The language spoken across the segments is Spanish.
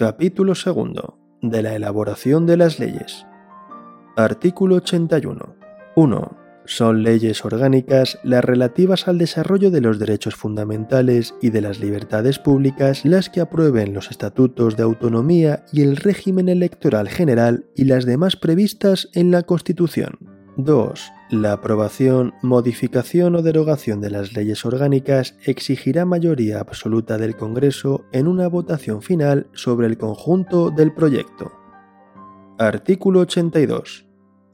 Capítulo 2. De la elaboración de las leyes. Artículo 81. 1. Son leyes orgánicas las relativas al desarrollo de los derechos fundamentales y de las libertades públicas las que aprueben los estatutos de autonomía y el régimen electoral general y las demás previstas en la Constitución. 2. La aprobación, modificación o derogación de las leyes orgánicas exigirá mayoría absoluta del Congreso en una votación final sobre el conjunto del proyecto. Artículo 82.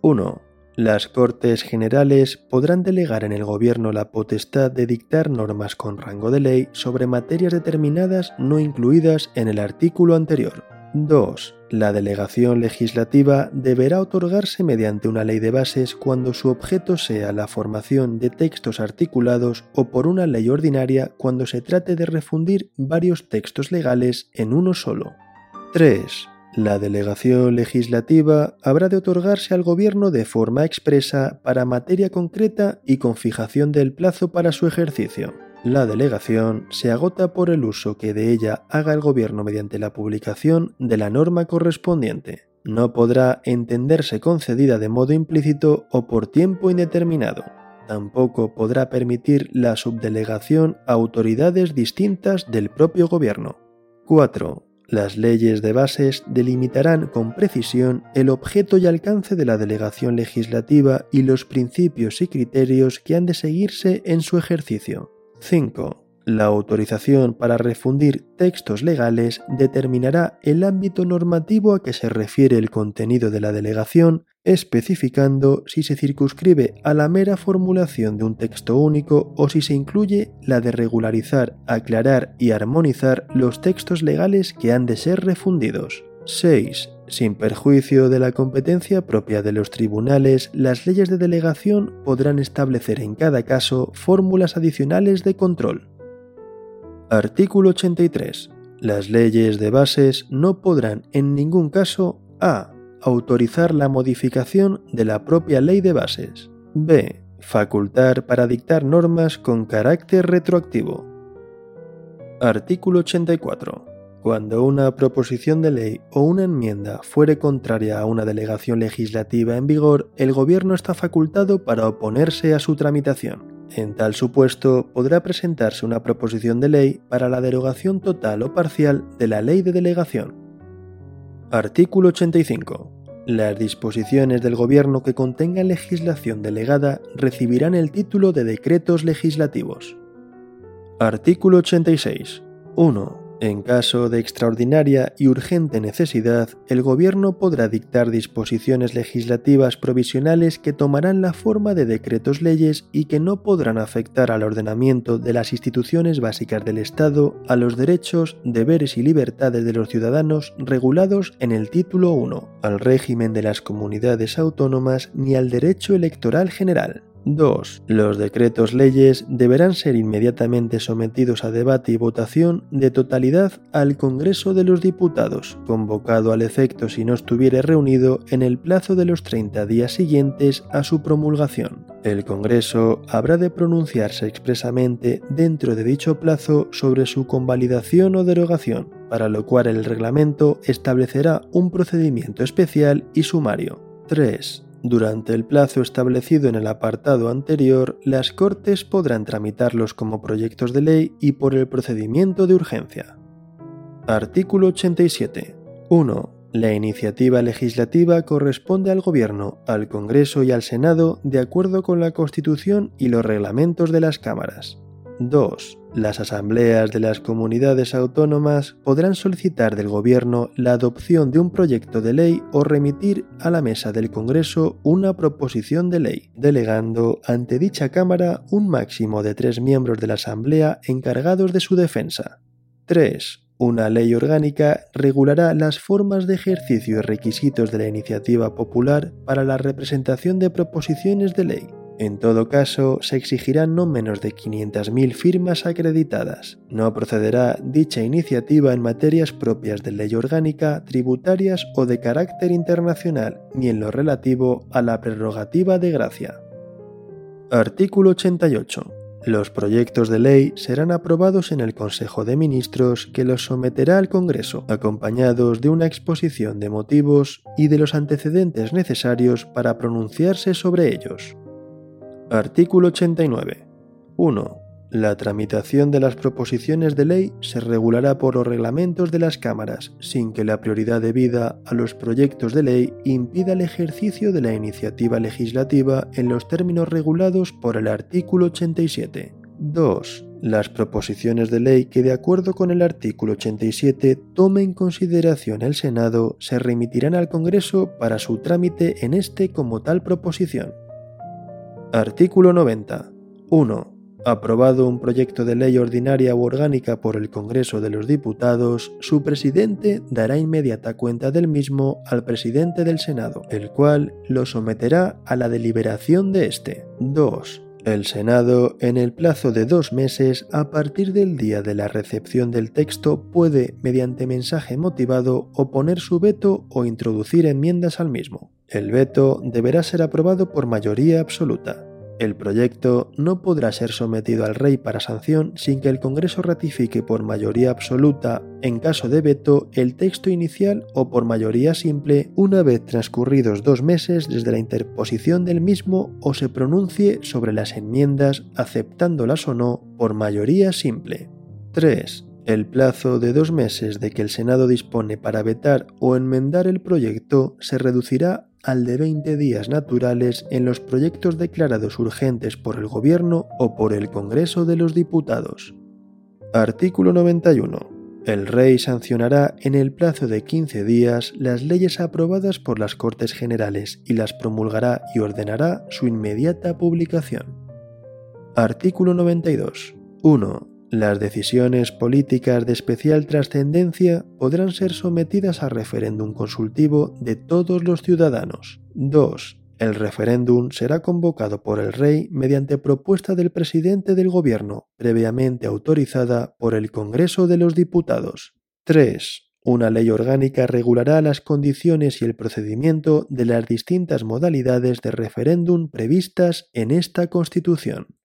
1. Las Cortes Generales podrán delegar en el Gobierno la potestad de dictar normas con rango de ley sobre materias determinadas no incluidas en el artículo anterior. 2. La delegación legislativa deberá otorgarse mediante una ley de bases cuando su objeto sea la formación de textos articulados o por una ley ordinaria cuando se trate de refundir varios textos legales en uno solo. 3. La delegación legislativa habrá de otorgarse al Gobierno de forma expresa para materia concreta y con fijación del plazo para su ejercicio. La delegación se agota por el uso que de ella haga el Gobierno mediante la publicación de la norma correspondiente. No podrá entenderse concedida de modo implícito o por tiempo indeterminado. Tampoco podrá permitir la subdelegación a autoridades distintas del propio Gobierno. 4. Las leyes de bases delimitarán con precisión el objeto y alcance de la delegación legislativa y los principios y criterios que han de seguirse en su ejercicio. 5. La autorización para refundir textos legales determinará el ámbito normativo a que se refiere el contenido de la delegación especificando si se circunscribe a la mera formulación de un texto único o si se incluye la de regularizar, aclarar y armonizar los textos legales que han de ser refundidos. 6. Sin perjuicio de la competencia propia de los tribunales, las leyes de delegación podrán establecer en cada caso fórmulas adicionales de control. Artículo 83. Las leyes de bases no podrán en ningún caso a autorizar la modificación de la propia ley de bases. B. Facultar para dictar normas con carácter retroactivo. Artículo 84. Cuando una proposición de ley o una enmienda fuere contraria a una delegación legislativa en vigor, el Gobierno está facultado para oponerse a su tramitación. En tal supuesto, podrá presentarse una proposición de ley para la derogación total o parcial de la ley de delegación. Artículo 85. Las disposiciones del Gobierno que contengan legislación delegada recibirán el título de decretos legislativos. Artículo 86. 1. En caso de extraordinaria y urgente necesidad, el Gobierno podrá dictar disposiciones legislativas provisionales que tomarán la forma de decretos leyes y que no podrán afectar al ordenamiento de las instituciones básicas del Estado, a los derechos, deberes y libertades de los ciudadanos regulados en el título 1, al régimen de las comunidades autónomas ni al derecho electoral general. 2. Los decretos leyes deberán ser inmediatamente sometidos a debate y votación de totalidad al Congreso de los Diputados, convocado al efecto si no estuviere reunido en el plazo de los 30 días siguientes a su promulgación. El Congreso habrá de pronunciarse expresamente dentro de dicho plazo sobre su convalidación o derogación, para lo cual el reglamento establecerá un procedimiento especial y sumario. 3. Durante el plazo establecido en el apartado anterior, las Cortes podrán tramitarlos como proyectos de ley y por el procedimiento de urgencia. Artículo 87. 1. La iniciativa legislativa corresponde al Gobierno, al Congreso y al Senado de acuerdo con la Constitución y los reglamentos de las cámaras. 2. Las asambleas de las comunidades autónomas podrán solicitar del Gobierno la adopción de un proyecto de ley o remitir a la mesa del Congreso una proposición de ley, delegando ante dicha Cámara un máximo de tres miembros de la Asamblea encargados de su defensa. 3. Una ley orgánica regulará las formas de ejercicio y requisitos de la iniciativa popular para la representación de proposiciones de ley en todo caso, se exigirán no menos de 500.000 firmas acreditadas. No procederá dicha iniciativa en materias propias de ley orgánica, tributarias o de carácter internacional, ni en lo relativo a la prerrogativa de gracia. Artículo 88. Los proyectos de ley serán aprobados en el Consejo de Ministros que los someterá al Congreso, acompañados de una exposición de motivos y de los antecedentes necesarios para pronunciarse sobre ellos. Artículo 89. 1. La tramitación de las proposiciones de ley se regulará por los reglamentos de las cámaras, sin que la prioridad debida a los proyectos de ley impida el ejercicio de la iniciativa legislativa en los términos regulados por el artículo 87. 2. Las proposiciones de ley que de acuerdo con el artículo 87 tome en consideración el Senado se remitirán al Congreso para su trámite en este como tal proposición. Artículo 90. 1 aprobado un proyecto de ley ordinaria u orgánica por el Congreso de los Diputados, su presidente dará inmediata cuenta del mismo al presidente del Senado, el cual lo someterá a la deliberación de éste. 2. El Senado, en el plazo de dos meses a partir del día de la recepción del texto, puede, mediante mensaje motivado, oponer su veto o introducir enmiendas al mismo. El veto deberá ser aprobado por mayoría absoluta. El proyecto no podrá ser sometido al rey para sanción sin que el Congreso ratifique por mayoría absoluta, en caso de veto, el texto inicial o por mayoría simple una vez transcurridos dos meses desde la interposición del mismo o se pronuncie sobre las enmiendas aceptándolas o no por mayoría simple. 3. El plazo de dos meses de que el Senado dispone para vetar o enmendar el proyecto se reducirá al de 20 días naturales en los proyectos declarados urgentes por el Gobierno o por el Congreso de los Diputados. Artículo 91. El Rey sancionará en el plazo de 15 días las leyes aprobadas por las Cortes Generales y las promulgará y ordenará su inmediata publicación. Artículo 92. 1. Las decisiones políticas de especial trascendencia podrán ser sometidas a referéndum consultivo de todos los ciudadanos. 2. El referéndum será convocado por el Rey mediante propuesta del presidente del Gobierno, previamente autorizada por el Congreso de los Diputados. 3. Una ley orgánica regulará las condiciones y el procedimiento de las distintas modalidades de referéndum previstas en esta Constitución.